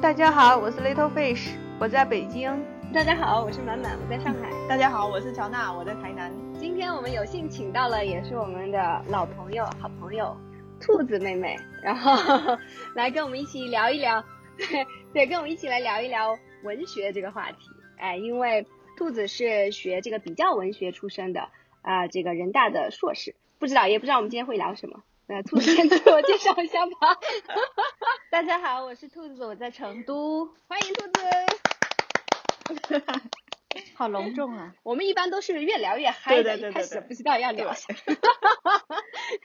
大家好，我是 Little Fish，我在北京。大家好，我是满满，我在上海。大家好，我是乔娜，我在台南。今天我们有幸请到了，也是我们的老朋友、好朋友兔子妹妹，然后 来跟我们一起聊一聊，对，跟我们一起来聊一聊文学这个话题。哎，因为兔子是学这个比较文学出身的啊，这个人大的硕士，不知道也不知道我们今天会聊什么。呃，兔子先自我介绍一下吧。大家好，我是兔子，我在成都，欢迎兔子。好隆重啊！我们一般都是越聊越嗨的，一开始不知道要聊啥。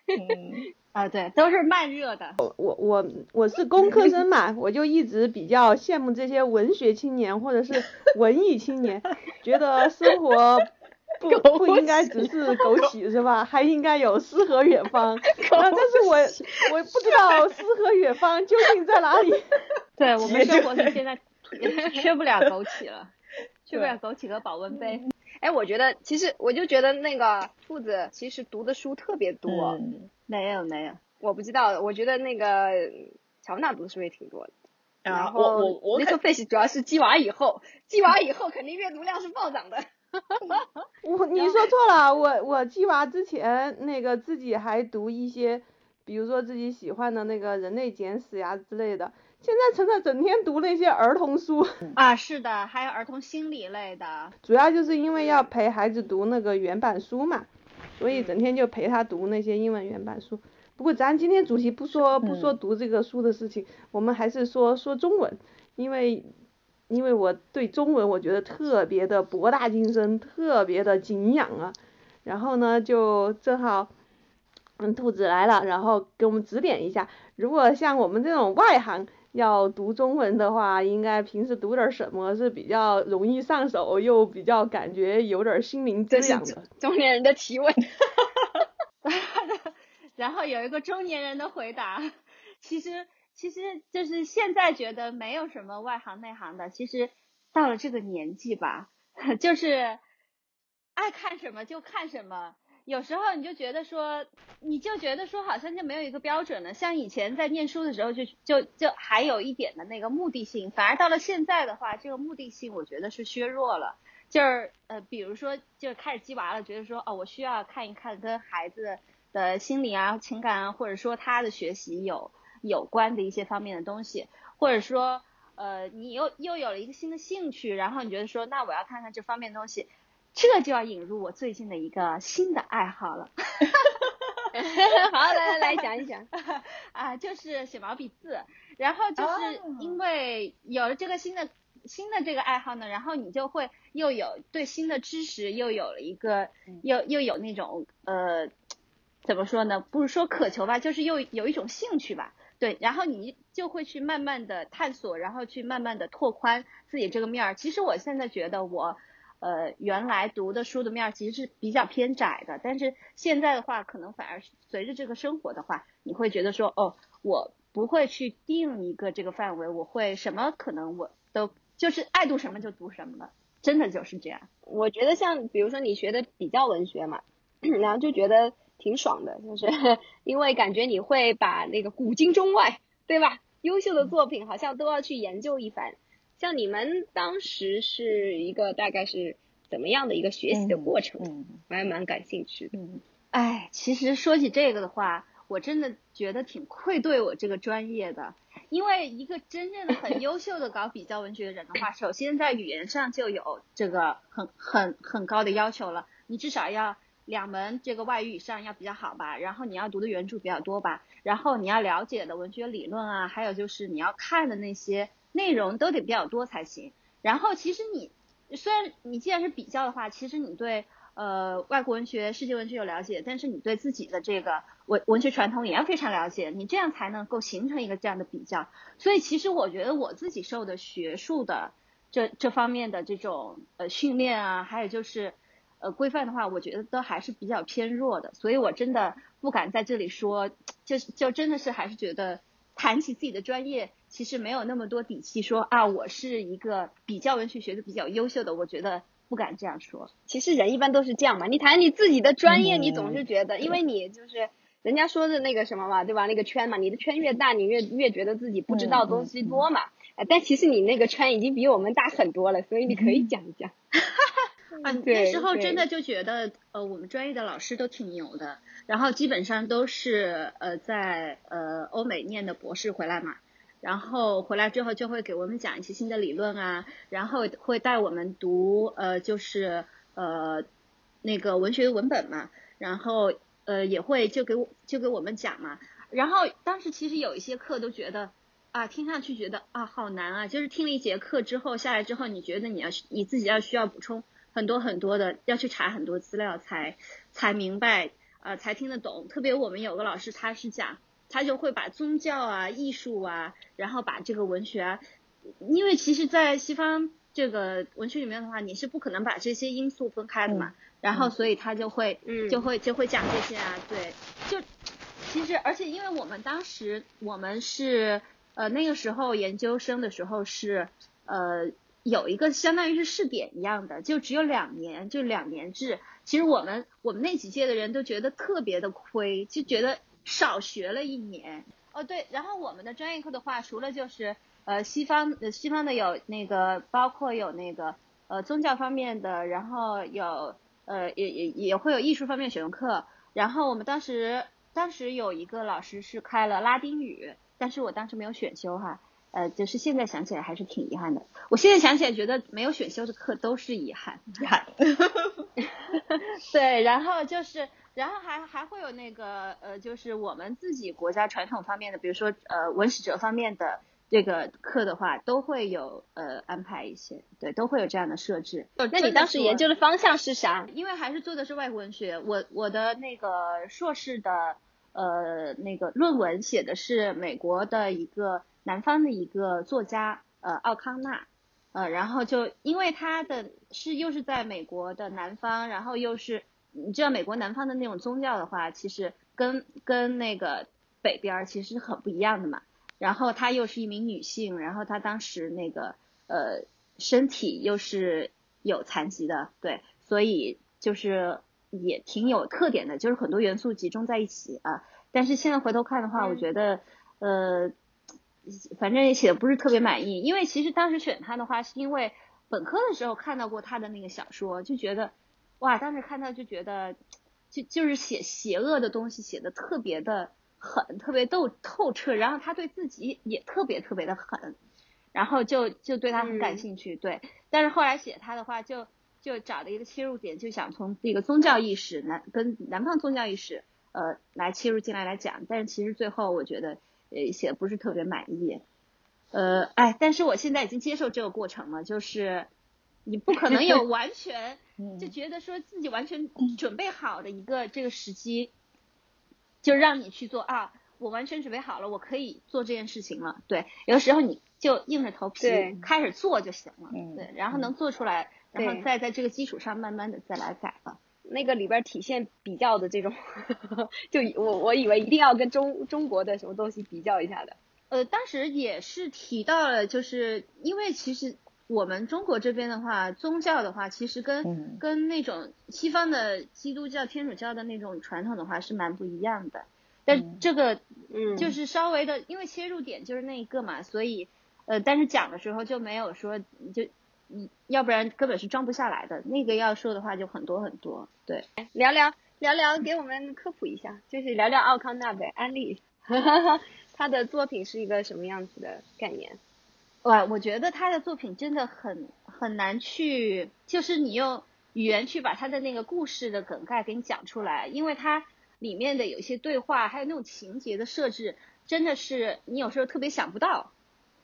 嗯 啊，对，都是慢热的。我我我我是工科生嘛，我就一直比较羡慕这些文学青年或者是文艺青年，觉得生活。不不应该只是枸杞是吧？还应该有诗和远方。但是我我不知道诗和远方究竟在哪里。对我们生活中现在缺不了枸杞了，缺不了枸杞和保温杯。哎，我觉得其实我就觉得那个兔子其实读的书特别多。没有没有，我不知道。我觉得那个乔娜读的书也挺多的。然后我我那个 face 主要是鸡娃以后，鸡娃以后肯定阅读量是暴涨的。我你说错了，我我鸡娃之前那个自己还读一些，比如说自己喜欢的那个人类简史呀之类的，现在成了整天读那些儿童书 啊，是的，还有儿童心理类的，主要就是因为要陪孩子读那个原版书嘛，所以整天就陪他读那些英文原版书。不过咱今天主题不说不说读这个书的事情，我们还是说说中文，因为。因为我对中文我觉得特别的博大精深，特别的敬仰啊，然后呢就正好，嗯，兔子来了，然后给我们指点一下，如果像我们这种外行要读中文的话，应该平时读点什么是比较容易上手，又比较感觉有点心灵滋养的。中年人的提问 然后有一个中年人的回答，其实。其实就是现在觉得没有什么外行内行的，其实到了这个年纪吧，就是爱看什么就看什么。有时候你就觉得说，你就觉得说好像就没有一个标准了。像以前在念书的时候，就就就还有一点的那个目的性，反而到了现在的话，这个目的性我觉得是削弱了。就是呃，比如说就开始鸡娃了，觉得说哦，我需要看一看跟孩子的心理啊、情感啊，或者说他的学习有。有关的一些方面的东西，或者说，呃，你又又有了一个新的兴趣，然后你觉得说，那我要看看这方面东西，这就要引入我最近的一个新的爱好了。好，来来来讲一讲啊，就是写毛笔字，然后就是因为有了这个新的新的这个爱好呢，然后你就会又有对新的知识又有了一个又又有那种呃，怎么说呢？不是说渴求吧，就是又有一种兴趣吧。对，然后你就会去慢慢的探索，然后去慢慢的拓宽自己这个面儿。其实我现在觉得我，呃，原来读的书的面儿其实是比较偏窄的，但是现在的话，可能反而随着这个生活的话，你会觉得说，哦，我不会去定一个这个范围，我会什么可能我都就是爱读什么就读什么了，真的就是这样。我觉得像比如说你学的比较文学嘛，然后就觉得。挺爽的，就是因为感觉你会把那个古今中外，对吧？优秀的作品好像都要去研究一番。像你们当时是一个大概是怎么样的一个学习的过程？我还蛮感兴趣的。哎，其实说起这个的话，我真的觉得挺愧对我这个专业的，因为一个真正的很优秀的搞比较文学的人的话，首先在语言上就有这个很很很高的要求了，你至少要。两门这个外语以上要比较好吧，然后你要读的原著比较多吧，然后你要了解的文学理论啊，还有就是你要看的那些内容都得比较多才行。然后其实你虽然你既然是比较的话，其实你对呃外国文学、世界文学有了解，但是你对自己的这个文文学传统也要非常了解，你这样才能够形成一个这样的比较。所以其实我觉得我自己受的学术的这这方面的这种呃训练啊，还有就是。呃，规范的话，我觉得都还是比较偏弱的，所以我真的不敢在这里说，就就真的是还是觉得谈起自己的专业，其实没有那么多底气说啊，我是一个比较文学学的比较优秀的，我觉得不敢这样说。其实人一般都是这样嘛，你谈你自己的专业，你总是觉得，因为你就是人家说的那个什么嘛，对吧？那个圈嘛，你的圈越大，你越越觉得自己不知道东西多嘛。哎，但其实你那个圈已经比我们大很多了，所以你可以讲一讲。啊，那时候真的就觉得，呃，我们专业的老师都挺牛的，然后基本上都是呃在呃欧美念的博士回来嘛，然后回来之后就会给我们讲一些新的理论啊，然后会带我们读呃就是呃那个文学文本嘛，然后呃也会就给我就给我们讲嘛，然后当时其实有一些课都觉得啊听上去觉得啊好难啊，就是听了一节课之后下来之后，你觉得你要你自己要需要补充。很多很多的要去查很多资料才才明白呃才听得懂。特别我们有个老师他是讲，他就会把宗教啊、艺术啊，然后把这个文学啊，因为其实，在西方这个文学里面的话，你是不可能把这些因素分开的嘛。然后所以他就会就会就会讲这些啊，对，就其实而且因为我们当时我们是呃那个时候研究生的时候是呃。有一个相当于是试点一样的，就只有两年，就两年制。其实我们我们那几届的人都觉得特别的亏，就觉得少学了一年。哦对，然后我们的专业课的话，除了就是呃西方西方的有那个，包括有那个呃宗教方面的，然后有呃也也也会有艺术方面选修课。然后我们当时当时有一个老师是开了拉丁语，但是我当时没有选修哈。呃，就是现在想起来还是挺遗憾的。我现在想起来觉得没有选修的课都是遗憾，遗憾。对，然后就是，然后还还会有那个呃，就是我们自己国家传统方面的，比如说呃文史哲方面的这个课的话，都会有呃安排一些，对，都会有这样的设置。那你当时研究的方向是啥？因为还是做的是外国文学，我我的那个硕士的呃那个论文写的是美国的一个。南方的一个作家，呃，奥康纳，呃，然后就因为他的是又是在美国的南方，然后又是你知道美国南方的那种宗教的话，其实跟跟那个北边其实很不一样的嘛。然后她又是一名女性，然后她当时那个呃身体又是有残疾的，对，所以就是也挺有特点的，就是很多元素集中在一起啊。但是现在回头看的话，我觉得呃。反正也写的不是特别满意，因为其实当时选他的话，是因为本科的时候看到过他的那个小说，就觉得哇，当时看到就觉得就就是写邪恶的东西写的特别的狠，特别透透彻，然后他对自己也特别特别的狠，然后就就对他很感兴趣，对。但是后来写他的话，就就找了一个切入点，就想从这个宗教意识南跟南方宗教意识呃来切入进来来讲，但是其实最后我觉得。呃，写的不是特别满意，呃，哎，但是我现在已经接受这个过程了，就是你不可能有完全 就觉得说自己完全准备好的一个这个时机，就让你去做啊，我完全准备好了，我可以做这件事情了。对，有的时候你就硬着头皮开始做就行了，对，然后能做出来，然后再在这个基础上慢慢的再来改了。那个里边体现比较的这种，就我我以为一定要跟中中国的什么东西比较一下的。呃，当时也是提到了，就是因为其实我们中国这边的话，宗教的话，其实跟跟那种西方的基督教、天主教的那种传统的话是蛮不一样的。但这个嗯，就是稍微的，因为切入点就是那一个嘛，所以呃，但是讲的时候就没有说就。你要不然根本是装不下来的，那个要说的话就很多很多。对，聊聊聊聊，给我们科普一下，就是聊聊奥康纳呗，安利，他的作品是一个什么样子的概念？哇，我觉得他的作品真的很很难去，就是你用语言去把他的那个故事的梗概给你讲出来，因为他里面的有一些对话，还有那种情节的设置，真的是你有时候特别想不到。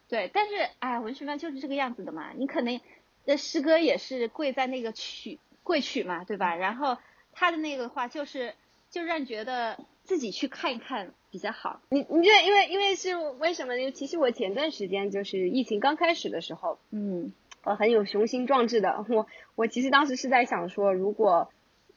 对，但是哎，文学嘛就是这个样子的嘛，你可能。那诗歌也是贵在那个曲贵曲嘛，对吧？然后他的那个话就是，就让你觉得自己去看一看比较好。你你这因为因为是为什么呢？其实我前段时间就是疫情刚开始的时候，嗯，我，很有雄心壮志的。我我其实当时是在想说，如果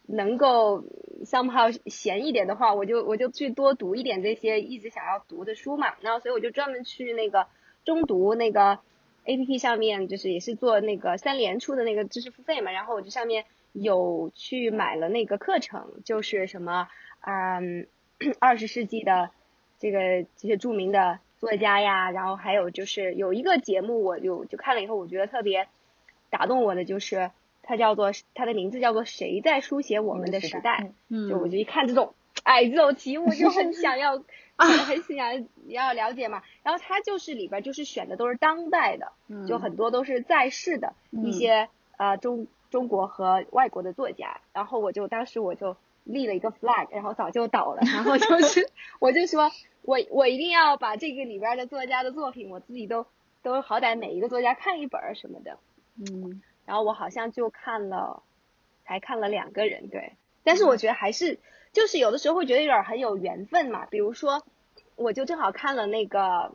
能够 somehow 闲一点的话，我就我就去多读一点这些一直想要读的书嘛。然后所以我就专门去那个中读那个。A P P 上面就是也是做那个三联出的那个知识付费嘛，然后我就上面有去买了那个课程，就是什么嗯二十世纪的这个这些著名的作家呀，然后还有就是有一个节目，我就就看了以后，我觉得特别打动我的，就是它叫做它的名字叫做谁在书写我们的时代？嗯，就我就一看这种，哎，这种题目就很想要啊，很想要了解嘛。然后它就是里边就是选的都是当代的，就很多都是在世的一些呃中中国和外国的作家。然后我就当时我就立了一个 flag，然后早就倒了。然后就是我就说我我一定要把这个里边的作家的作品，我自己都都好歹每一个作家看一本儿什么的。嗯，然后我好像就看了，才看了两个人，对。但是我觉得还是，就是有的时候会觉得有点很有缘分嘛。比如说，我就正好看了那个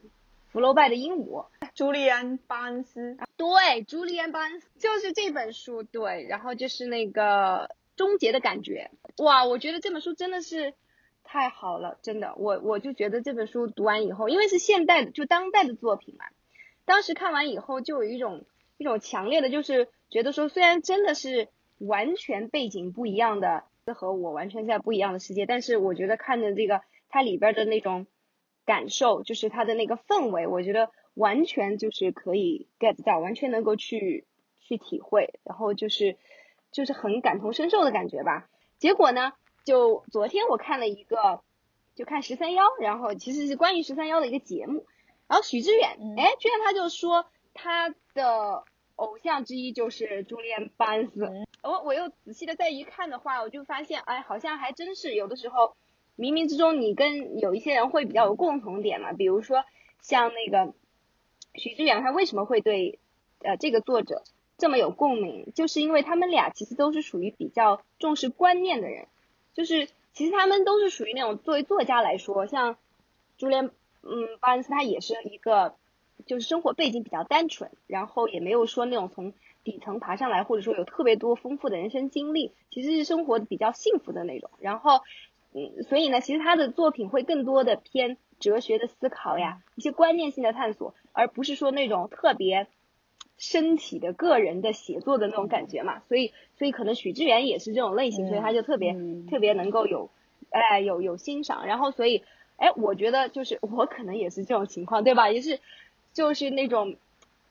福楼拜的鹦鹉，朱利安·巴恩斯，对，朱利安·巴恩斯就是这本书，对。然后就是那个终结的感觉，哇，我觉得这本书真的是太好了，真的。我我就觉得这本书读完以后，因为是现代的，就当代的作品嘛，当时看完以后就有一种一种强烈的，就是觉得说，虽然真的是完全背景不一样的。和我完全在不一样的世界，但是我觉得看的这个它里边的那种感受，就是它的那个氛围，我觉得完全就是可以 get 到，完全能够去去体会，然后就是就是很感同身受的感觉吧。结果呢，就昨天我看了一个，就看十三幺，然后其实是关于十三幺的一个节目，然后许知远，哎，居然他就说他的。偶像之一就是朱丽安·巴恩斯，我我又仔细的再一看的话，我就发现，哎，好像还真是有的时候，冥冥之中你跟有一些人会比较有共同点嘛，比如说像那个许知远，他为什么会对呃这个作者这么有共鸣，就是因为他们俩其实都是属于比较重视观念的人，就是其实他们都是属于那种作为作家来说，像朱丽安嗯巴恩斯他也是一个。就是生活背景比较单纯，然后也没有说那种从底层爬上来，或者说有特别多丰富的人生经历，其实是生活比较幸福的那种。然后，嗯，所以呢，其实他的作品会更多的偏哲学的思考呀，一些观念性的探索，而不是说那种特别身体的个人的写作的那种感觉嘛。所以，所以可能许知远也是这种类型，所以他就特别特别能够有，哎，有有欣赏。然后，所以，哎，我觉得就是我可能也是这种情况，对吧？也是。就是那种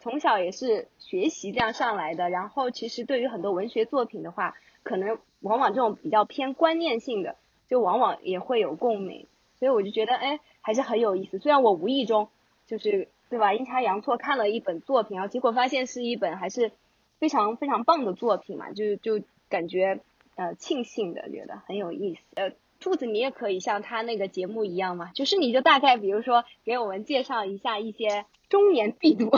从小也是学习这样上来的，然后其实对于很多文学作品的话，可能往往这种比较偏观念性的，就往往也会有共鸣，所以我就觉得哎还是很有意思。虽然我无意中就是对吧阴差阳错看了一本作品，然后结果发现是一本还是非常非常棒的作品嘛，就就感觉呃庆幸的，觉得很有意思。呃，兔子你也可以像他那个节目一样嘛，就是你就大概比如说给我们介绍一下一些。中年必读，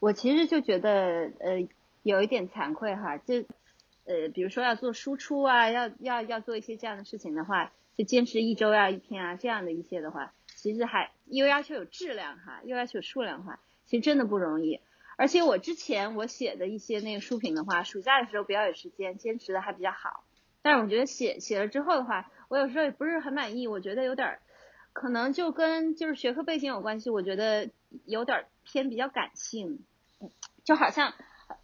我其实就觉得呃有一点惭愧哈，就呃比如说要做输出啊，要要要做一些这样的事情的话，就坚持一周要一篇啊这样的一些的话，其实还又要求有质量哈，又要求有数量化，其实真的不容易。而且我之前我写的一些那个书评的话，暑假的时候比较有时间，坚持的还比较好。但是我觉得写写了之后的话，我有时候也不是很满意，我觉得有点。可能就跟就是学科背景有关系，我觉得有点偏比较感性，就好像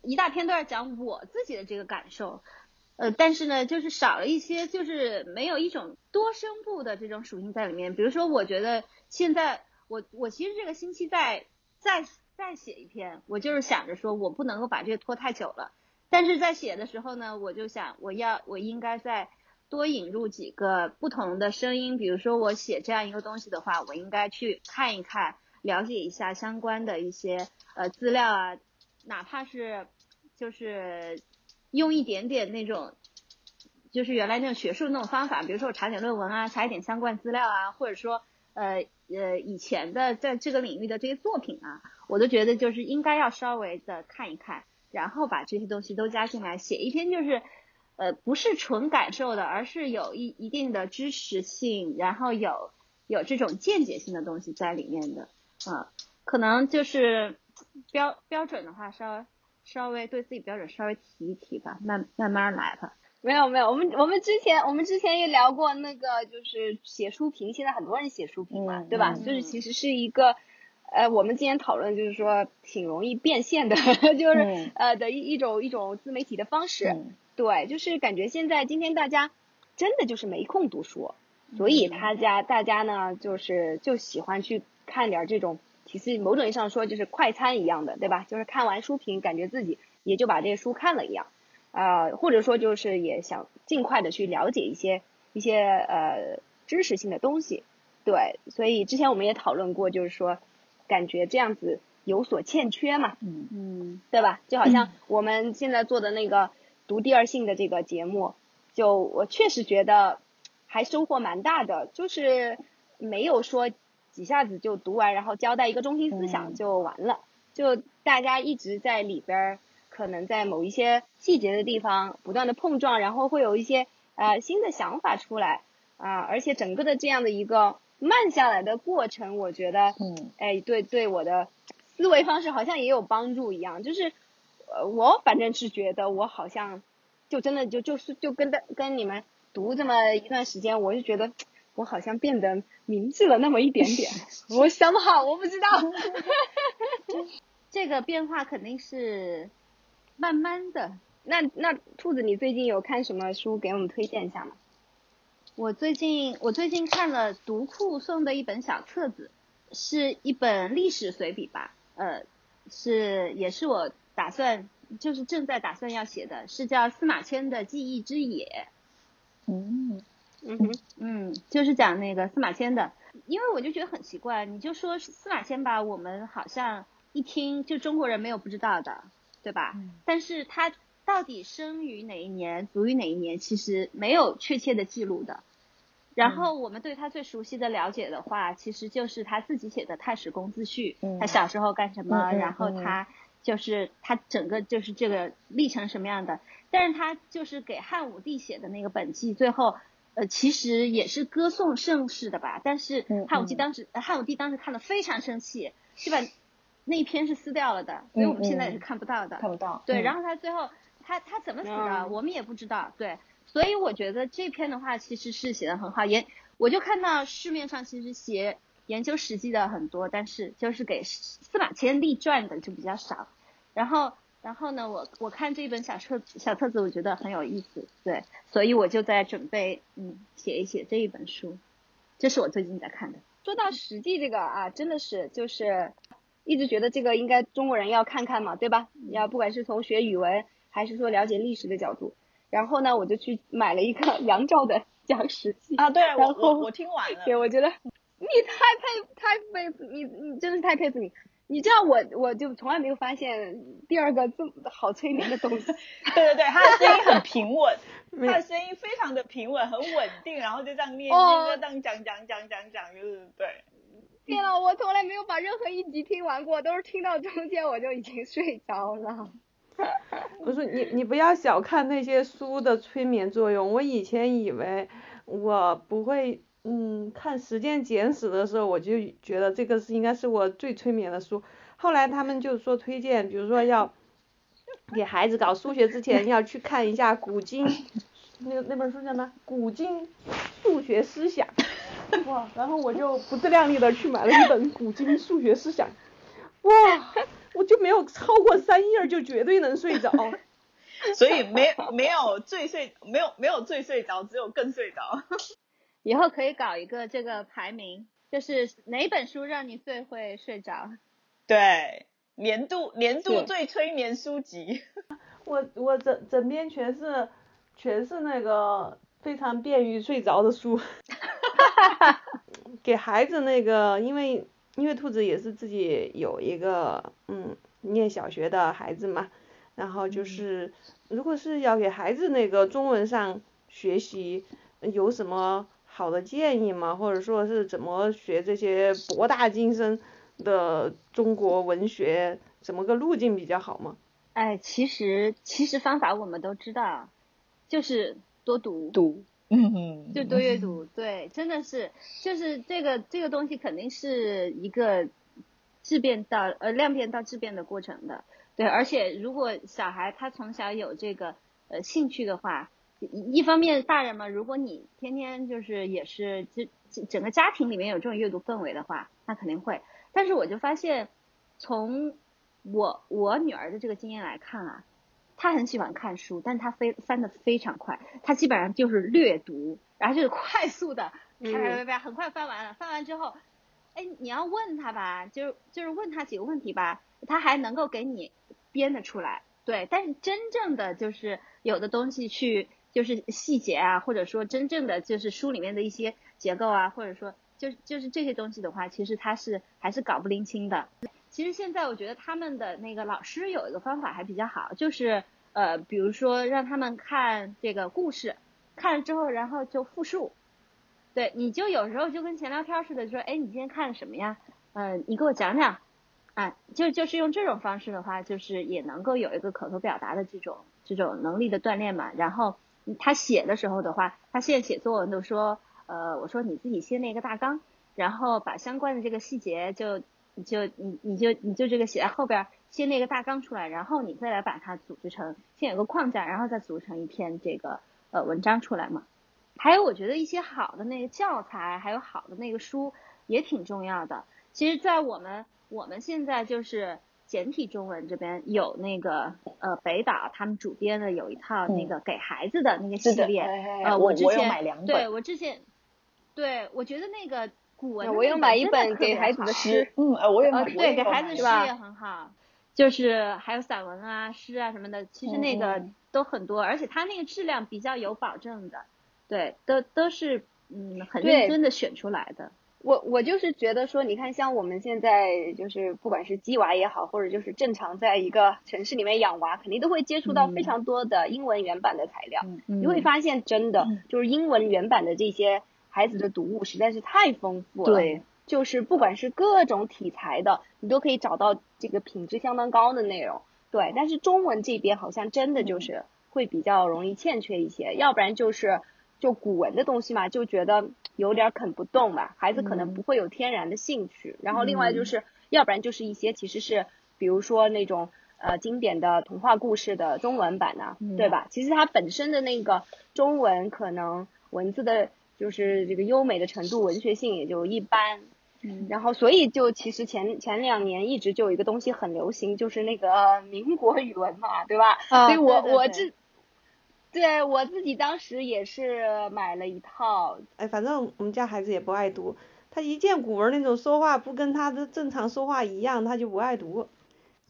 一大篇都在讲我自己的这个感受，呃，但是呢，就是少了一些，就是没有一种多声部的这种属性在里面。比如说，我觉得现在我我其实这个星期再再再写一篇，我就是想着说我不能够把这个拖太久了，但是在写的时候呢，我就想我要我应该在。多引入几个不同的声音，比如说我写这样一个东西的话，我应该去看一看，了解一下相关的一些呃资料啊，哪怕是就是用一点点那种，就是原来那种学术那种方法，比如说我查点论文啊，查一点相关资料啊，或者说呃呃以前的在这个领域的这些作品啊，我都觉得就是应该要稍微的看一看，然后把这些东西都加进来，写一篇就是。呃，不是纯感受的，而是有一一定的知识性，然后有有这种见解性的东西在里面的，啊，可能就是标标准的话，稍微稍微对自己标准稍微提一提吧，慢慢慢来吧。没有没有，我们我们之前我们之前也聊过那个，就是写书评，现在很多人写书评嘛，对吧？就是其实是一个，呃，我们今天讨论就是说挺容易变现的，就是呃的一一种一种自媒体的方式。对，就是感觉现在今天大家真的就是没空读书，所以他家大家呢就是就喜欢去看点这种，其实某种意义上说就是快餐一样的，对吧？就是看完书评，感觉自己也就把这些书看了一样，啊，或者说就是也想尽快的去了解一些一些呃知识性的东西，对，所以之前我们也讨论过，就是说感觉这样子有所欠缺嘛，嗯。嗯，对吧？就好像我们现在做的那个读第二性的这个节目，就我确实觉得还收获蛮大的，就是没有说几下子就读完，然后交代一个中心思想嗯就完了，就大家一直在里边儿，可能在某一些细节的地方不断的碰撞，然后会有一些呃新的想法出来啊、而且整个的这样的一个慢下来的过程，我觉得嗯哎，对对，我的思维方式好像也有帮助一样。就是，呃，我反正是觉得我好像就真的就就是就跟的跟你们读这么一段时间，我就觉得我好像变得明智了那么一点点。我想不好，我不知道。这个变化肯定是慢慢的。那那兔子，你最近有看什么书给我们推荐一下吗？我最近我最近看了读库送的一本小册子，是一本历史随笔吧，呃，是也是我打算就是正在打算要写的，是叫司马迁的记忆之野，嗯。嗯哼，嗯，就是讲那个司马迁的，因为我就觉得很奇怪，你就说司马迁吧，我们好像一听就中国人没有不知道的，对吧？但是他到底生于哪一年，卒于哪一年，其实没有确切的记录的。然后我们对他最熟悉的了解的话，其实就是他自己写的《太史公自序》，嗯他小时候干什么，然后嗯他就是他整个就是这个历程什么样的。但是他就是给汉武帝写的那个本纪，最后呃其实也是歌颂盛世的吧。但是嗯汉武帝嗯当时、呃汉武帝当时看了非常生气，就把那一篇是撕掉了的，所以我们现在也是看不到的。看不到。对，嗯然后他最后他他怎么死的，嗯我们也不知道。对，所以我觉得这篇的话其实是写的很好，也我就看到市面上其实写研究史记的很多，但是就是给司马迁立传的就比较少。然后然后呢，我我看这本小册子小册子，我觉得很有意思，对，所以我就在准备嗯写一写这一本书，这是我最近在看的。说到史记这个啊，真的是就是一直觉得这个应该中国人要看看嘛，对吧？要不管是从学语文还是说了解历史的角度，然后呢，我就去买了一个 杨照的讲史记啊，对我然后我我听完了。对，我觉得你太佩太佩服你，你真的是太佩服你。你知道我我就从来没有发现第二个这么好催眠的东西。对对对，他的声音很平稳，他的声音非常的平稳，很稳定，然后就这样念哦念，就这样讲讲讲讲讲，就是对。天呐，我从来没有把任何一集听完过，都是听到中间我就已经睡着了。我说你你不要小看那些书的催眠作用。我以前以为我不会，嗯，看《时间简史》的时候，我就觉得这个是应该是我最催眠的书。后来他们就说推荐，比如说要给孩子搞数学之前要去看一下古今，那个那本书叫什么？古今数学思想。哇，然后我就不自量力的去买了一本《古今数学思想》，哇，我就没有超过三页就绝对能睡着。所以没没有最睡，没有没有最睡着，只有更睡着。以后可以搞一个这个排名，就是哪本书让你最会睡着？对，年度年度最催眠书籍。我我整整边全是全是那个非常便于睡着的书，给孩子那个，因为因为兔子也是自己有一个嗯念小学的孩子嘛，然后就是如果是要给孩子那个中文上学习，有什么好的建议吗？或者说是怎么学这些博大精深的中国文学，怎么个路径比较好吗？哎，其实其实方法我们都知道，就是多读，读，嗯，就多阅读。对，真的是，就是这个这个东西肯定是一个质变到呃量变到质变的过程的。对，而且如果小孩他从小有这个呃兴趣的话，一方面大人嘛，如果你天天就是也是这这整个家庭里面有这种阅读氛围的话，那肯定会。但是我就发现，从我我女儿的这个经验来看啊，她很喜欢看书，但他非翻的非常快，他基本上就是略读，然后就是快速的啪啪啪啪，很快翻完了。翻完之后，哎，你要问他吧，就是就是问他几个问题吧，他还能够给你编得出来。对，但是真正的就是有的东西去就是细节啊，或者说真正的就是书里面的一些结构啊，或者说就就是这些东西的话，其实他是还是搞不拎清的。其实现在我觉得他们的那个老师有一个方法还比较好，就是呃，比如说让他们看这个故事，看了之后然后就复述。对，你就有时候就跟闲聊天似的，说，哎，你今天看了什么呀？嗯，你给我讲讲。啊，就就是用这种方式的话，就是也能够有一个口头表达的这种这种能力的锻炼嘛。然后他写的时候的话，他现在写作文都说，呃，我说你自己先列一个大纲，然后把相关的这个细节就就你你就你就这个写在后边，先列个大纲出来，然后你再来把它组织成，先有个框架，然后再组成一篇这个呃文章出来嘛。还有我觉得一些好的那个教材，还有好的那个书也挺重要的。其实，在我们我们现在就是简体中文这边有那个呃北岛他们主编的有一套那个给孩子的那个系列，呃我之前买两本，对我之前，对我觉得那个古文我有买一本给孩子的诗，嗯，我也买，对给孩子诗也很好，就是还有散文啊诗啊什么的，其实那个都很多，而且它那个质量比较有保证的，对，都都是嗯很认真的选出来的。我我就是觉得说，你看，像我们现在就是不管是鸡娃也好，或者就是正常在一个城市里面养娃，肯定都会接触到非常多的英文原版的材料。你会发现，真的就是英文原版的这些孩子的读物实在是太丰富了。对，就是不管是各种题材的，你都可以找到这个品质相当高的内容。对，但是中文这边好像真的就是会比较容易欠缺一些，要不然就是就古文的东西嘛，就觉得。有点啃不动吧，孩子可能不会有天然的兴趣。然后另外就是，要不然就是一些其实是，比如说那种呃经典的童话故事的中文版呢，对吧？其实它本身的那个中文可能文字的，就是这个优美的程度，文学性也就一般。嗯。然后所以就其实前前两年一直就有一个东西很流行，就是那个民国语文嘛，对吧？啊。所以我我这。对我自己当时也是买了一套，哎，反正我们家孩子也不爱读，他一见古文那种说话不跟他的正常说话一样，他就不爱读，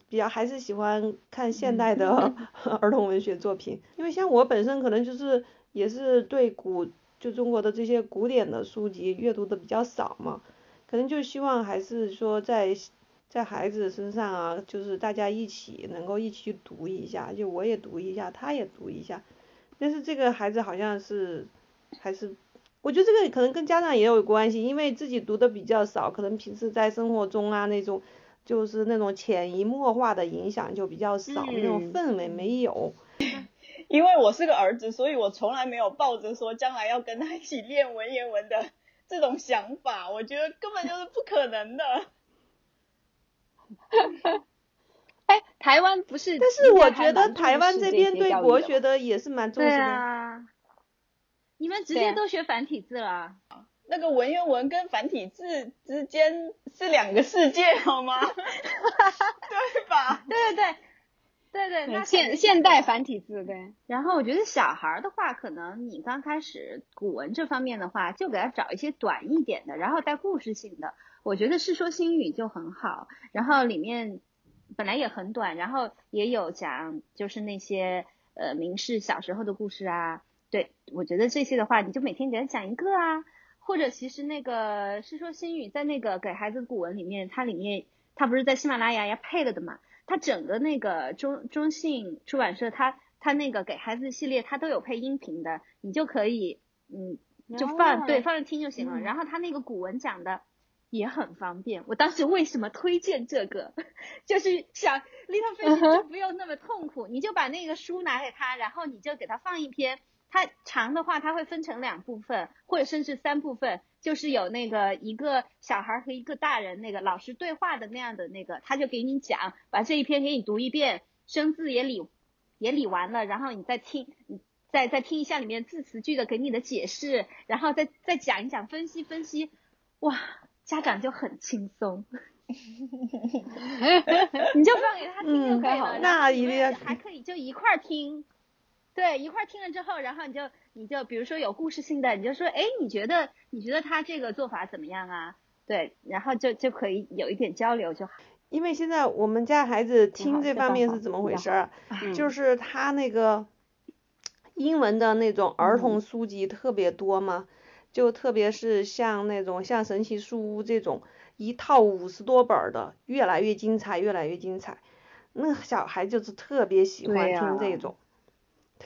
比较还是喜欢看现代的 儿童文学作品。因为像我本身可能就是也是对古就中国的这些古典的书籍阅读的比较少嘛，可能就希望还是说在在孩子身上啊，就是大家一起能够一起去读一下，就我也读一下，他也读一下。但是这个孩子好像是，还是，我觉得这个可能跟家长也有关系，因为自己读的比较少，可能平时在生活中啊那种，就是那种潜移默化的影响就比较少，那种氛围没有。因为我是个儿子，所以我从来没有抱着说将来要跟他一起练文言文的这种想法，我觉得根本就是不可能的。哎，台湾不是？但是我觉得台湾这边对国学的也是蛮重视的。对啊，你们直接都学繁体字了？那个文言文跟繁体字之间是两个世界，好吗？对吧？对对对，对对，那现现代繁体字对。然后我觉得小孩的话，可能你刚开始古文这方面的话，就给他找一些短一点的，然后带故事性的。我觉得《世说新语》就很好，然后里面。本来也很短，然后也有讲就是那些呃名士小时候的故事啊。对，我觉得这些的话，你就每天给他讲一个啊。或者其实那个《世说新语》在那个给孩子古文里面，它里面它不是在喜马拉雅也配了的嘛？它整个那个中中信出版社，它它那个给孩子系列，它都有配音频的，你就可以嗯就放对放着听就行了。然后它那个古文讲的。也很方便。我当时为什么推荐这个？就是想 little Fish 就不用那么痛苦，你就把那个书拿给他，然后你就给他放一篇。它长的话，它会分成两部分，或者甚至三部分，就是有那个一个小孩和一个大人那个老师对话的那样的那个，他就给你讲，把这一篇给你读一遍，生字也理也理完了，然后你再听，你再再听一下里面字词句的给你的解释，然后再再讲一讲分析分析，哇！家长就很轻松，你就放给他听就可以了，那一定还可以就一块儿听，对，一块儿听了之后，然后你就你就比如说有故事性的，你就说，哎，你觉得你觉得他这个做法怎么样啊？对，然后就就可以有一点交流就好。因为现在我们家孩子听这这方面是怎么回事儿？嗯就是 他那个英文的那种儿童书籍特别多嘛，就特别是像那种像神奇书屋这种一套五十多本儿的，越来越精彩，越来越精彩。那小孩就是特别喜欢听这种，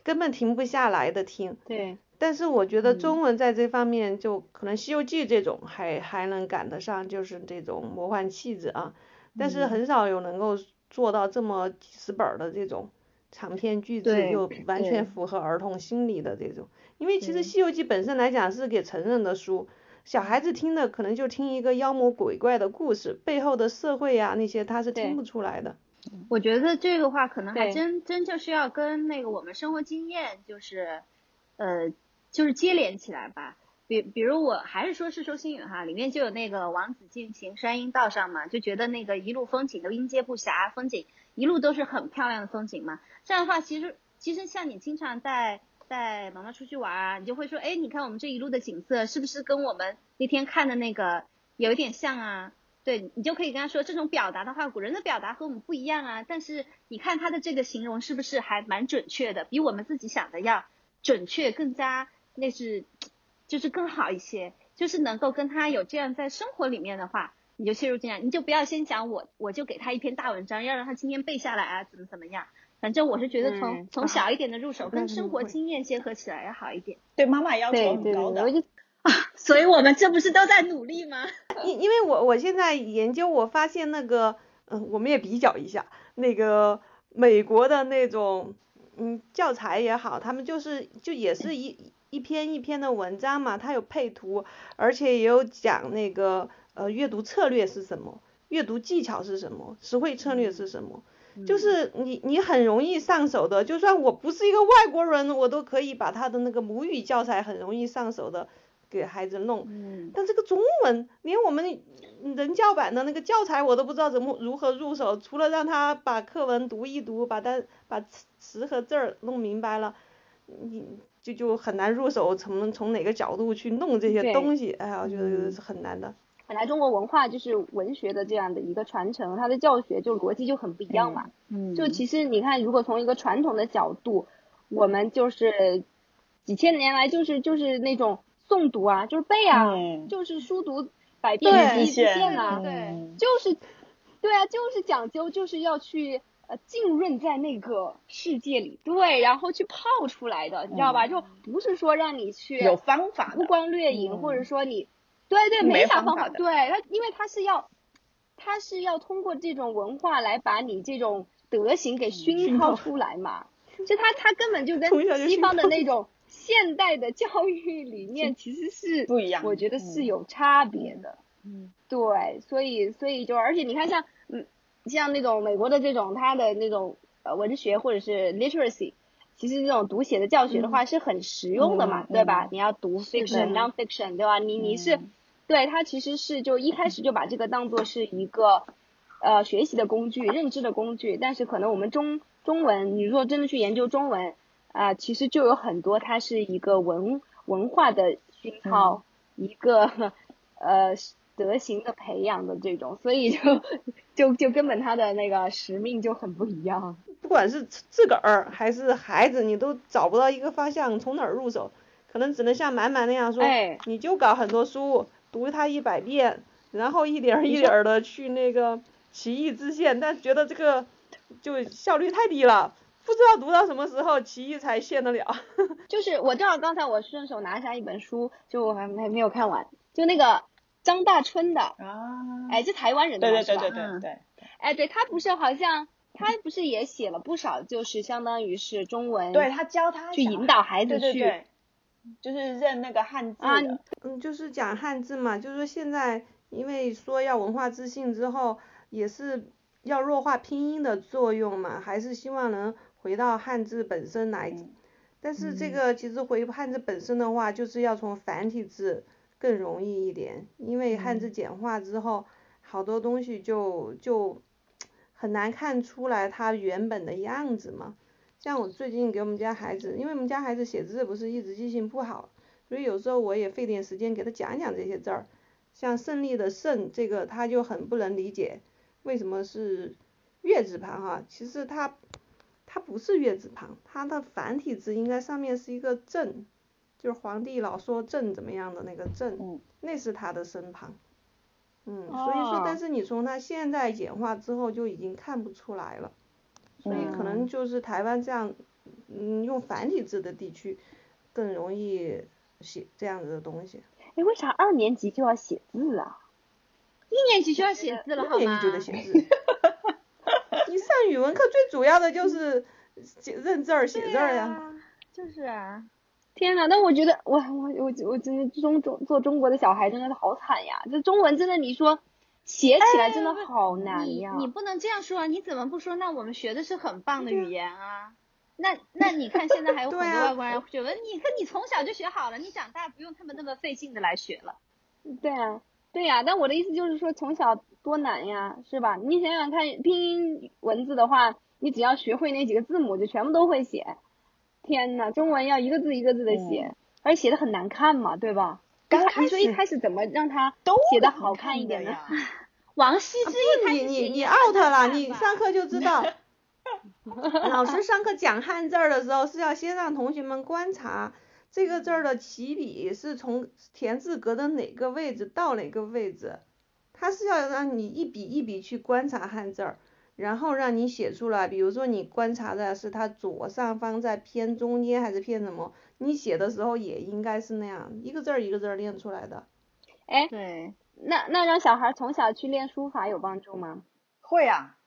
根本停不下来的听。对，但是我觉得嗯中文在这方面就可能《西游记》这种还还能赶得上，就是这种魔幻气质啊，但是很少有能够做到这么几十本儿的这种长篇巨制，对又完全符合儿童心理的这种。因为其实《西游记》本身来讲是给成人的书，小孩子听的可能就听一个妖魔鬼怪的故事，背后的社会呀、那些他是听不出来的。我觉得这个话可能还真真就是要跟那个我们生活经验就是，呃，就是接连起来吧。比比如我还是说《世说新语》哈，里面就有那个王子进行山阴道上嘛，就觉得那个一路风景都应接不暇，风景一路都是很漂亮的风景嘛。这样的话，其实其实像你经常带带妈妈出去玩啊，你就会说，哎，你看我们这一路的景色是不是跟我们那天看的那个有一点像啊？对你就可以跟他说，这种表达的话，古人的表达和我们不一样啊。但是你看他的这个形容是不是还蛮准确的，比我们自己想的要准确，更加那是就是更好一些。就是能够跟他有这样在生活里面的话，你就切入进来，你就不要先讲我，我就给他一篇大文章，要让他今天背下来啊，怎么怎么样。反正我是觉得从、嗯从小一点的入手，跟生活经验结合起来要好一点。对妈妈要求很高的 所以我们这不是都在努力吗？因因为我我现在研究，我发现那个，嗯，我们也比较一下，那个美国的那种，嗯，教材也好，他们就是就也是一一篇一篇的文章嘛，它有配图，而且也有讲那个呃阅读策略是什么，阅读技巧是什么，词汇策略是什么。就是你你很容易上手的，就算我不是一个外国人，我都可以把他的那个母语教材很容易上手的给孩子弄。嗯，但这个中文，连我们人教版的那个教材我都不知道怎么如何入手，除了让他把课文读一读，把单把词词和字儿弄明白了，你就就很难入手，从从哪个角度去弄这些东西，哎呀，我觉得嗯是很难的。本来中国文化就是文学的这样的一个传承，它的教学就逻辑就很不一样嘛。嗯就其实你看，如果从一个传统的角度，我们就是几千年来就是就是那种诵读啊，就是背啊，嗯。就是书读百遍对。一知线啊，对。就是，对啊，就是讲究就是要去呃浸润在那个世界里，对，然后去泡出来的，你知道吧？就不是说让你去有方法目的，光掠影，嗯。或者说你，对对，没啥方法，方法对，它因为它是要，它是要通过这种文化来把你这种德行给熏陶。出来嘛。就它它根本就跟西方的那种现代的教育理念其实是不一样我觉得是嗯有差别的。嗯对，所以所以就而且你看像嗯像那种美国的这种它的那种呃文学或者是 literacy，其实这种读写的教学的话是很实用的嘛，嗯对吧？嗯你要读 fiction、non-fiction，对吧？你你是、嗯对它其实是就一开始就把这个当做是一个呃学习的工具、认知的工具，但是可能我们中中文，你如果真的去研究中文啊、其实就有很多它是一个文文化的熏陶，一个呃德行的培养的这种，所以就就就根本他的那个使命就很不一样。不管是自自个儿还是孩子，你都找不到一个方向，从哪儿入手？可能只能像满满那样说，哎你就搞很多书，读它一百遍，然后一点儿一点儿的去那个奇异支线，但觉得这个就效率太低了，不知道读到什么时候奇异才现得了。就是我正好刚才我顺手拿下一本书，就我还没没有看完，就那个张大春的，啊，哎，这台湾人的对对对对嗯。对。对，哎，对他不是好像他不是也写了不少，就是相当于是中文对他教他去引导孩子去对对对，就是认那个汉字啊，嗯，就是讲汉字嘛，就是说现在因为说要文化自信之后，也是要弱化拼音的作用嘛，还是希望能回到汉字本身来。嗯但是这个其实回汉字本身的话，就是要从繁体字更容易一点，因为汉字简化之后，好多东西就就很难看出来它原本的样子嘛。像我最近给我们家孩子，因为我们家孩子写字不是一直记性不好，所以有时候我也费点时间给他讲讲这些字儿。像胜利的胜这个他就很不能理解，为什么是月字旁哈？其实他它不是月字旁，它的繁体字应该上面是一个正，就是皇帝老说正怎么样的那个正，那是他的身旁。嗯，所以说，但是你从它现在简化之后就已经看不出来了，所以可能就是台湾这样，嗯，用繁体字的地区更容易写这样子的东西。哎，为啥二年级就要写字啊？一年级就要写字了，好吗？一年级就得写字。你上语文课最主要的就是认字儿、写字儿呀。就是啊。天呐，那我觉得我我我我真的中中做中国的小孩真的是好惨呀！这中文真的你说写起来真的好难呀。你你不能这样说，你怎么不说？那我们学的是很棒的语言啊。那那你看现在还有 很多外国人学文，你看你从小就学好了，你长大不用他们那么费劲的来学了。对啊，对呀。但我的意思就是说，从小多难呀，是吧？你想想看，拼音文字的话，你只要学会那几个字母，就全部都会写。天呐，中文要一个字一个字的写，而且写的很难看嘛，对吧？刚你说一开始怎么让他写的好看一点呢？王羲之一开始你你你 out 了，你上课就知道。老师上课讲汉字的时候是要先让同学们观察这个字儿的起笔是从田字格的哪个位置到哪个位置，它是要让你一笔一笔去观察汉字儿。然后让你写出来，比如说你观察的是它左上方在偏中间还是偏什么，你写的时候也应该是那样，一个字儿一个字儿练出来的。哎，对，那那让小孩从小去练书法有帮助吗？会啊，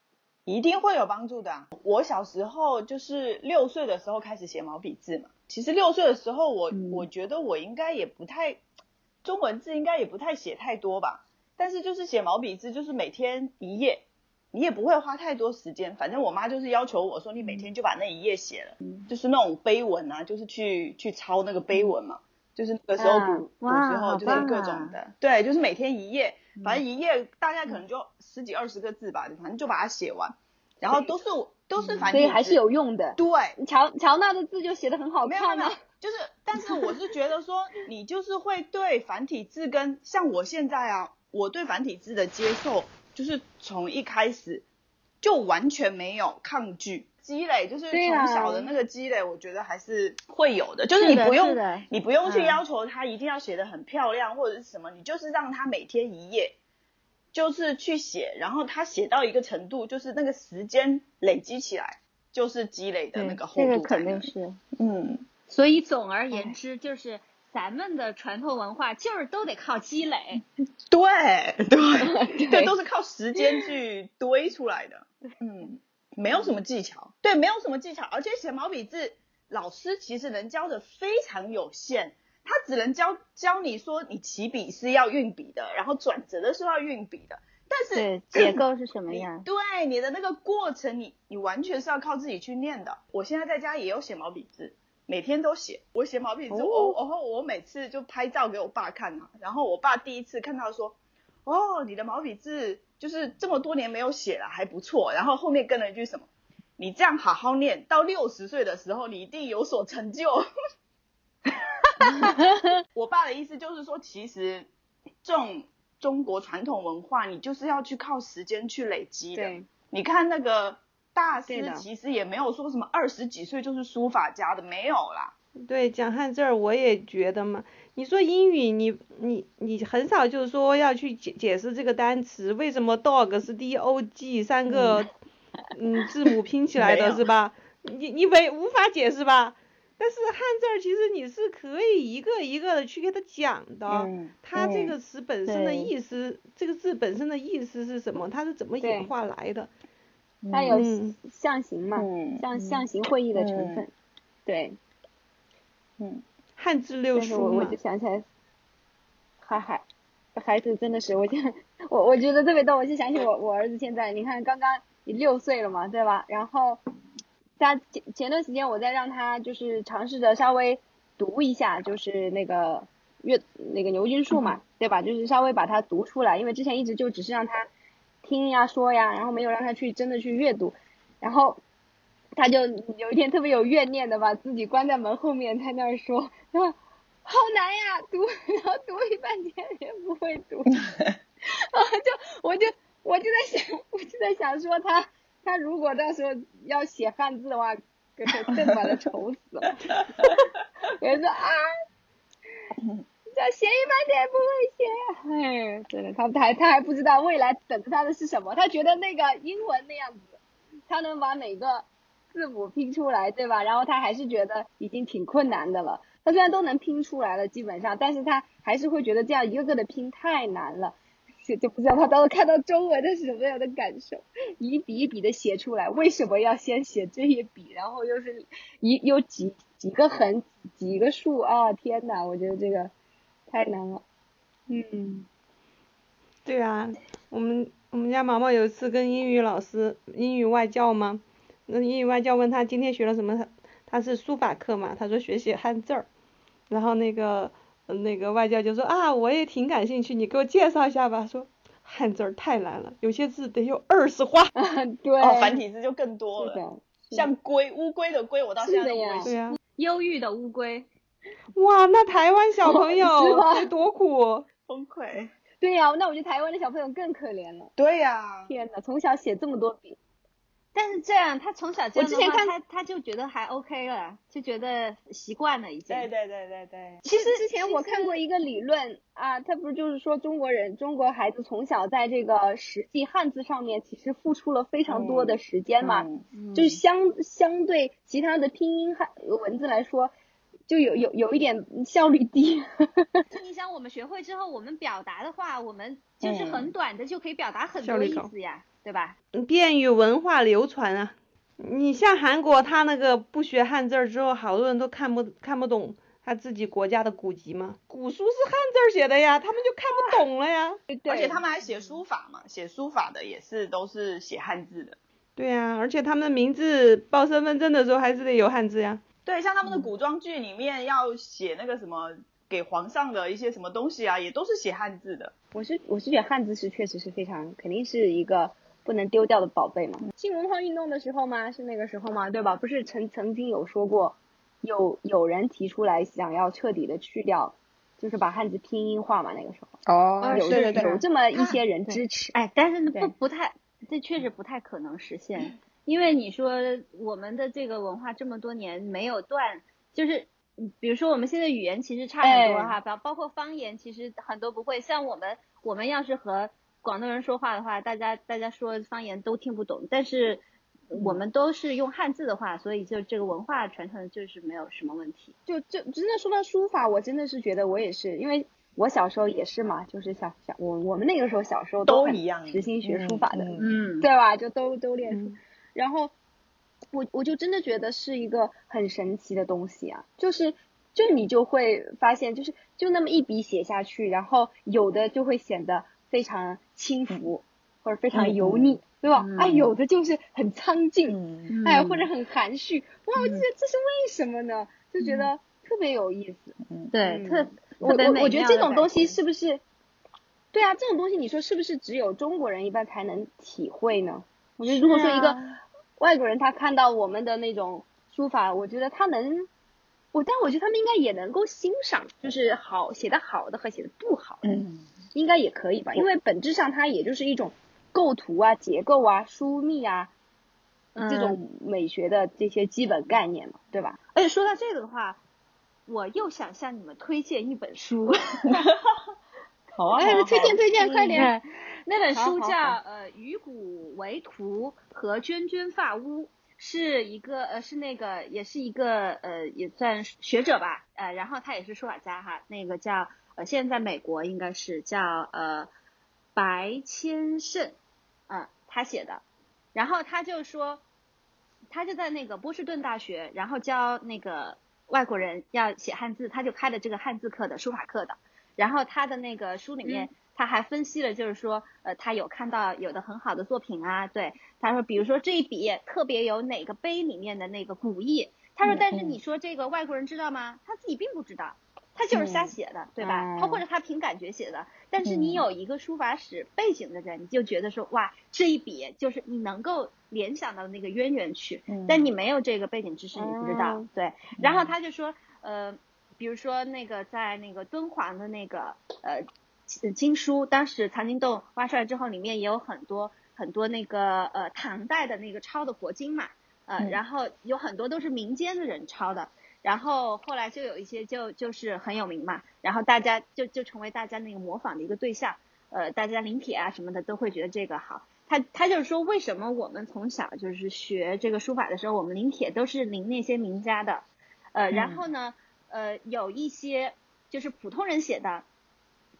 一定会有帮助的。我小时候就是六岁的时候开始写毛笔字嘛，其实六岁的时候我我觉得我应该也不太，中文字应该也不太写太多吧，但是就是写毛笔字就是每天一页。你也不会花太多时间，反正我妈就是要求我说，你每天就把那一页写了，就是那种碑文啊，就是去去抄那个碑文嘛，就是那个时候古古时候就是各种的，对，就是每天一页，反正一页大概可能就十几二十个字吧，反正就把它写完，然后都是都是繁体，所以还是有用的。对，乔乔娜的字就写的很好看啊，就是，但是我是觉得说，你就是会对繁体字跟像我现在啊，我对繁体字的接受。就是从一开始就完全没有抗拒积累，就是从小的那个积累，我觉得还是会有的。就是你不用你不用去要求他一定要写的很漂亮或者是什么，你就是让他每天一页，就是去写，然后他写到一个程度，就是那个时间累积起来，就是积累的那个厚度。这个肯定是，嗯。所以总而言之就是。咱们的传统文化就是都得靠积累，对 对对，都是靠时间去堆出来的。嗯，没有什么技巧，对，没有什么技巧，而且写毛笔字，老师其实能教的非常有限，他只能教教你说你起笔是要运笔的，然后转折的时候要运笔的，但是结构是什么样？对，你的那个过程，你你完全是要靠自己去练的。我现在在家也有写毛笔字。每天都写，我写毛笔字，我然后我每次就拍照给我爸看啊，然后我爸第一次看到说，哦，你的毛笔字就是这么多年没有写了，还不错。然后后面跟了一句什么，你这样好好念，到六十岁的时候你一定有所成就。我爸的意思就是说，其实这种中国传统文化，你就是要去靠时间去累积的。你看那个。大师其实也没有说什么二十几岁就是书法家的，没有啦。对，讲汉字儿我也觉得嘛。你说英语，你你你很少就是说要去解解释这个单词，为什么 dog 是 d o g 三个嗯字母拼起来的是吧？你你没无法解释吧？但是汉字儿其实你是可以一个一个的去给他讲的，它这个词本身的意思，这个字本身的意思是什么？它是怎么演化来的？它有象形嘛，像象形会意的成分，对，嗯，汉字六书我我就想起来，孩孩孩子真的是，我就我我觉得特别逗，我就想起我我儿子现在，你看刚刚你六岁了嘛，对吧？然后他前前段时间我在让他就是尝试着稍微读一下，就是那个阅那个牛津树嘛，对吧？就是稍微把它读出来，因为之前一直就只是让他。听呀说呀，然后没有让他去真的去阅读，然后他就有一天特别有怨念的把自己关在门后面，在那儿说，说好难呀，读，然后读一半天也不会读，啊，就我就我就在想，我就在想说他他如果到时候要写汉字的话，更更把他愁死了。有人说啊，这写一半天不会写，哎，真的，他他他还不知道未来等着他的是什么，他觉得那个英文那样子，他能把每个字母拼出来，对吧？然后他还是觉得已经挺困难的了。他虽然都能拼出来了，基本上，但是他还是会觉得这样一个个的拼太难了，就不知道他当时看到中文的是什么样的感受，一笔一笔的写出来，为什么要先写这一笔，然后又是一有几几个横几个竖啊？天呐，我觉得这个太难了。嗯，对啊，我们我们家毛毛有一次跟英语老师英语外教嘛，那英语外教问他今天学了什么，他他是书法课嘛，他说学写汉字儿，然后那个那个外教就说啊，我也挺感兴趣，你给我介绍一下吧，说汉字儿太难了，有些字得有二十画。对，哦，繁体字就更多了，是的，像龟乌龟的龟，我到现在都不是的呀会。对呀、忧郁的乌龟，哇，那台湾小朋 是友吗得多苦。崩溃。对呀、那我觉得台湾的小朋友更可怜了。对呀、天呐，从小写这么多笔，但是这样他从小这样的话，我之前看他他就觉得还 OK 了，就觉得习惯了已经。对对对对对，其实之前我看过一个理论啊，他不是就是说中国人中国孩子从小在这个实际汉字上面其实付出了非常多的时间嘛，嗯就是相相对其他的拼音汉文字来说，就有有有一点效率低。你想我们学会之后，我们表达的话，我们就是很短的就可以表达很多意思呀，对吧？便于文化流传啊。你像韩国，他那个不学汉字儿之后，好多人都看不看不懂他自己国家的古籍嘛。古书是汉字儿写的呀，他们就看不懂了呀。而且他们还写书法嘛，写书法的也是都是写汉字的。对呀、而且他们的名字报身份证的时候还是得有汉字呀。对，像他们的古装剧里面要写那个什么给皇上的一些什么东西啊，也都是写汉字的。我是我是觉得汉字是确实是非常肯定是一个不能丢掉的宝贝嘛。新文化运动的时候嘛，是那个时候嘛，对吧？不是曾曾经有说过，有有人提出来想要彻底的去掉，就是把汉字拼音化嘛，那个时候。哦有对对对有这么一些人支持。哎，但是不不太，这确实不太可能实现，因为你说我们的这个文化这么多年没有断，就是嗯比如说我们现在语言其实差很多哎哈，包包括方言，其实很多不会。像我们我们要是和广东人说话的话，大家大家说方言都听不懂，但是我们都是用汉字的话，所以就这个文化传承就是没有什么问题。就就真的说到书法，我真的是觉得我也是，因为我小时候也是嘛，就是小小我我们那个时候小时候很都一样实心学书法的，嗯嗯，对吧？就都都练书，嗯然后我我就真的觉得是一个很神奇的东西啊，就是就你就会发现，就是就那么一笔写下去，然后有的就会显得非常轻浮、或者非常油腻，对吧？嗯哎，有的就是很苍劲，嗯，哎，或者很含蓄，哇，我记得这是为什么呢？就觉得特别有意思。对，嗯特我我我觉得这种东西是不是？对啊，这种东西你说是不是只有中国人一般才能体会呢？我觉得如果说一个啊外国人他看到我们的那种书法，我觉得他能，我但我觉得他们应该也能够欣赏，就是好写的好的和写的不好的，嗯，应该也可以吧？因为本质上它也就是一种构图啊、结构啊、疏密啊这嗯种美学的这些基本概念嘛，对吧？而且说到这个的话，我又想向你们推荐一本书。好啊，哎好啊推荐推荐，快点！那本书叫好好好呃《鱼骨为图和涓涓发屋》，是一个呃是那个也是一个呃也算学者吧，呃然后他也是书法家哈，那个叫呃现在在美国应该是叫呃白千胜，嗯他写的，然后他就说他就在那个波士顿大学，然后教那个外国人要写汉字，他就开了这个汉字课的书法课的。然后他的那个书里面，他还分析了，就是说，呃，他有看到有的很好的作品啊，对，他说，比如说这一笔特别有哪个碑里面的那个古意，他说，但是你说这个外国人知道吗？他自己并不知道，他他就是瞎写的，对吧？他或者他凭感觉写的，但是你有一个书法史背景的人，你就觉得说哇，这一笔就是你能够联想到那个渊源去，但你没有这个背景知识，你不知道。对，然后他就说，呃，比如说那个在那个敦煌的那个呃经书，当时藏经洞挖出来之后，里面也有很多很多那个呃唐代的那个抄的佛经嘛，呃，然后有很多都是民间的人抄的。然后后来就有一些就就是很有名嘛，然后大家就就成为大家那个模仿的一个对象，呃，大家临帖啊什么的都会觉得这个好。他他就是说，为什么我们从小就是学这个书法的时候，我们临帖都是临那些名家的，呃，然后呢，呃，有一些就是普通人写的，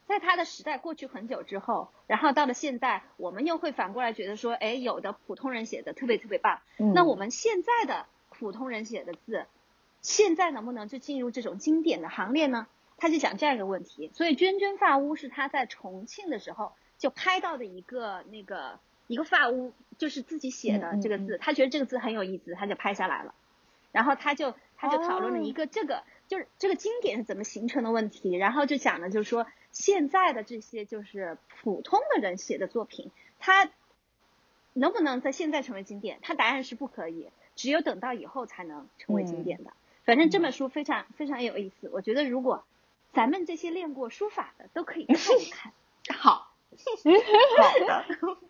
在他的时代过去很久之后，然后到了现在，我们又会反过来觉得说，哎，有的普通人写的特别特别棒，那我们现在的普通人写的字。现在能不能就进入这种经典的行列呢？他就讲这样一个问题，所以娟娟发屋是他在重庆的时候就拍到的一个那个一个发屋，就是自己写的这个字，他觉得这个字很有意思，他就拍下来了。然后他就他就讨论了一个这个就是这个经典是怎么形成的问题，然后就讲的就是说现在的这些就是普通的人写的作品，他能不能在现在成为经典？他答案是不可以，只有等到以后才能成为经典的。反正这本书非常非常有意思，我觉得如果咱们这些练过书法的都可以看一看。好，好的。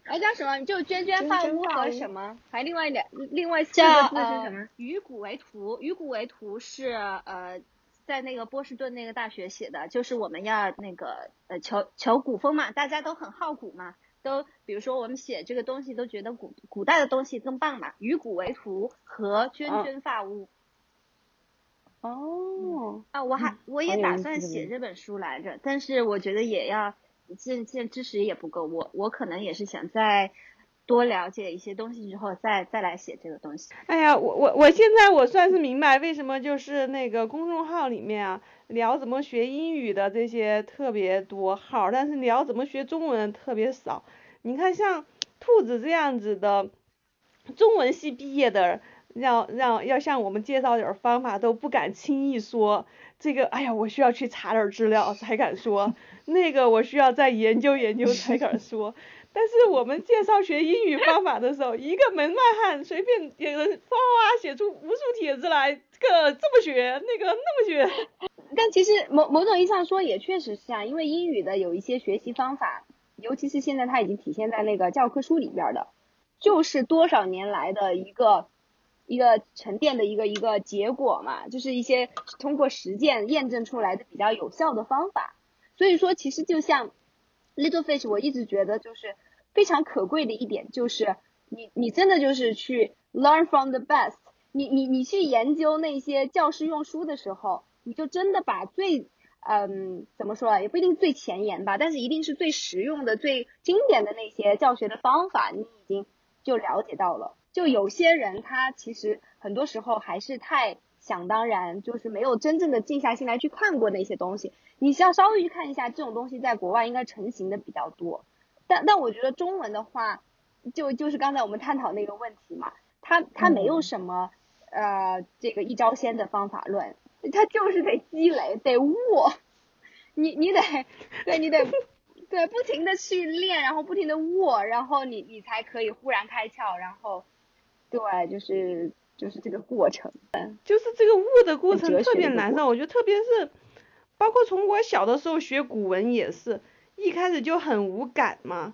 哎，叫什么？就娟娟发屋和什么？还另外两另外四个字是什么？鱼骨为图，鱼骨为图是呃，在那个波士顿那个大学写的，就是我们要那个呃求求古风嘛，大家都很好古嘛，都比如说我们写这个东西都觉得古古代的东西更棒嘛。与古为图和涓涓发乌。哦，啊，我还我也打算写这本书来着，但是我觉得也要现现知识也不够，我我可能也是想再多了解一些东西之后再再来写这个东西。哎呀，我我我现在我算是明白为什么就是那个公众号里面啊聊怎么学英语的这些特别多号，但是聊怎么学中文特别少。你看像兔子这样子的中文系毕业的。让让要向我们介绍点方法都不敢轻易说，这个哎呀我需要去查点资料才敢说，那个我需要再研究研究才敢说。但是我们介绍学英语方法的时候，一个门外汉随便也能哗哗写出无数帖子来，这个这么学，那个那么学。但其实某某种意义上说也确实是啊，因为英语的有一些学习方法，尤其是现在它已经体现在那个教科书里边的，就是多少年来的一个。一个沉淀的一个一个结果嘛，就是一些通过实践验证出来的比较有效的方法。所以说，其实就像 Little Fish，我一直觉得就是非常可贵的一点，就是你你真的就是去 learn from the best。你你你去研究那些教师用书的时候，你就真的把最嗯怎么说啊，也不一定最前沿吧，但是一定是最实用的、最经典的那些教学的方法，你已经就了解到了。就有些人，他其实很多时候还是太想当然，就是没有真正的静下心来去看过那些东西。你需要稍微去看一下，这种东西在国外应该成型的比较多。但但我觉得中文的话，就就是刚才我们探讨那个问题嘛，它它没有什么呃这个一招鲜的方法论，它就是得积累，得悟。你你得，对你得。对，不停的去练，然后不停的握，然后你你才可以忽然开窍，然后，对，就是就是这个过程，就是这个悟的过程特别难受。我觉得特别是，包括从我小的时候学古文也是，一开始就很无感嘛，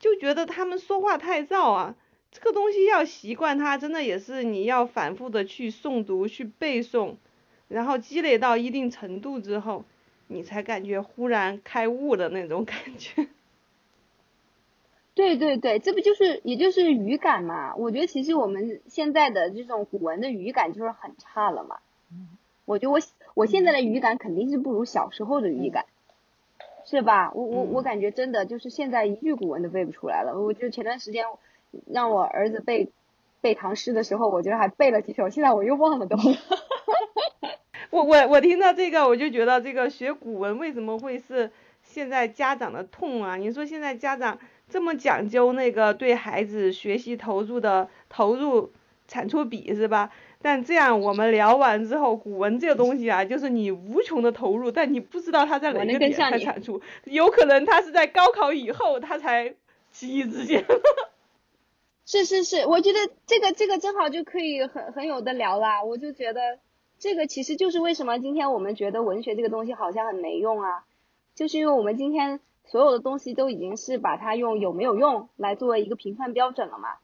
就觉得他们说话太绕啊。这个东西要习惯它，真的也是你要反复的去诵读、去背诵，然后积累到一定程度之后。你才感觉忽然开悟的那种感觉。对对对，这不就是也就是语感嘛？我觉得其实我们现在的这种古文的语感就是很差了嘛。我觉得我我现在的语感肯定是不如小时候的语感，是吧？我我我感觉真的就是现在一句古文都背不出来了。我就前段时间让我儿子背背唐诗的时候，我觉得还背了几首，现在我又忘了都。我我我听到这个，我就觉得这个学古文为什么会是现在家长的痛啊？你说现在家长这么讲究那个对孩子学习投入的投入产出比是吧？但这样我们聊完之后，古文这个东西啊，就是你无穷的投入，但你不知道它在哪个点才产出，有可能它是在高考以后它才起义之间。是是是，我觉得这个这个正好就可以很很有的聊啦。我就觉得这个其实就是为什么今天我们觉得文学这个东西好像很没用啊，就是因为我们今天所有的东西都已经是把它用有没有用来作为一个评判标准了嘛，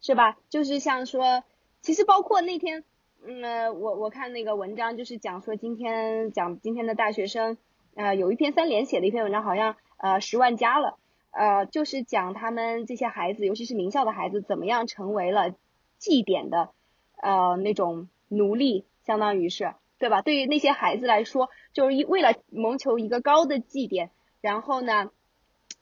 是吧？就是像说。其实包括那天，嗯，我我看那个文章，就是讲说今天讲今天的大学生，呃，有一篇三联写的一篇文章，好像呃十万加了，呃，就是讲他们这些孩子，尤其是名校的孩子，怎么样成为了绩点的呃那种奴隶，相当于是，对吧？对于那些孩子来说，就是一为了谋求一个高的绩点，然后呢。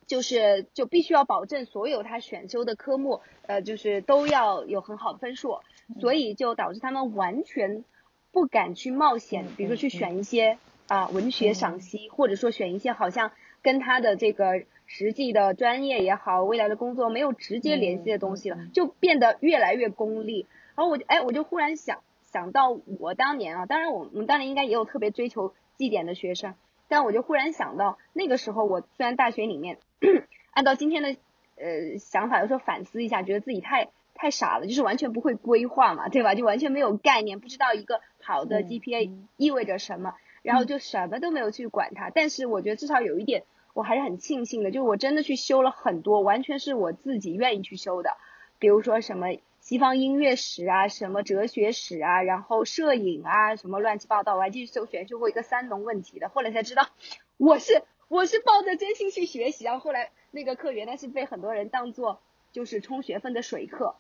就是就必须要保证所有他选修的科目，呃，就是都要有很好的分数，所以就导致他们完全不敢去冒险，比如说去选一些啊文学赏析，或者说选一些好像跟他的这个实际的专业也好，未来的工作没有直接联系的东西了，就变得越来越功利。然后我哎，我就忽然想想到我当年啊，当然我们当年应该也有特别追求绩点的学生。但我就忽然想到，那个时候我虽然大学里面，按照今天的呃想法，有时候反思一下，觉得自己太太傻了，就是完全不会规划嘛，对吧？就完全没有概念，不知道一个好的 GPA 意味着什么，然后就什么都没有去管它。但是我觉得至少有一点，我还是很庆幸的，就是我真的去修了很多，完全是我自己愿意去修的，比如说什么。西方音乐史啊，什么哲学史啊，然后摄影啊，什么乱七八糟，我还继续搜选修过一个三农问题的，后来才知道，我是我是抱着真心去学习，然后后来那个课原来是被很多人当做就是充学分的水课，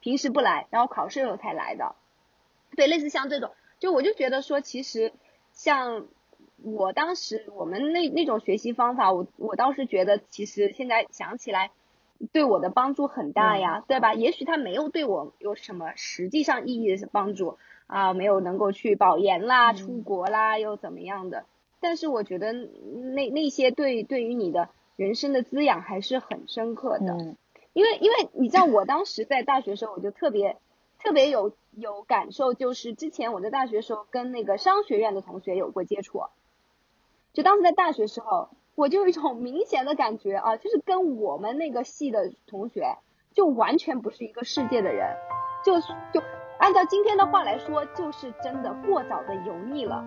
平时不来，然后考试时候才来的，对，类似像这种，就我就觉得说，其实像我当时我们那那种学习方法，我我倒是觉得，其实现在想起来。对我的帮助很大呀，对吧？也许他没有对我有什么实际上意义的帮助啊，没有能够去保研啦、出国啦，又怎么样的？但是我觉得那那些对对于你的人生的滋养还是很深刻的。因为因为你知道，我当时在大学时候，我就特别特别有有感受，就是之前我在大学时候跟那个商学院的同学有过接触，就当时在大学时候。我就有一种明显的感觉啊，就是跟我们那个系的同学就完全不是一个世界的人，就就按照今天的话来说，就是真的过早的油腻了，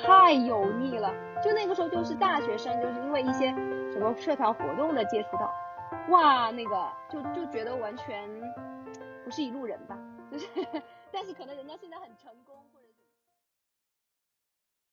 太油腻了。就那个时候就是大学生，就是因为一些什么社团活动的接触到，哇，那个就就觉得完全不是一路人吧，就是，但是可能人家现在很成功。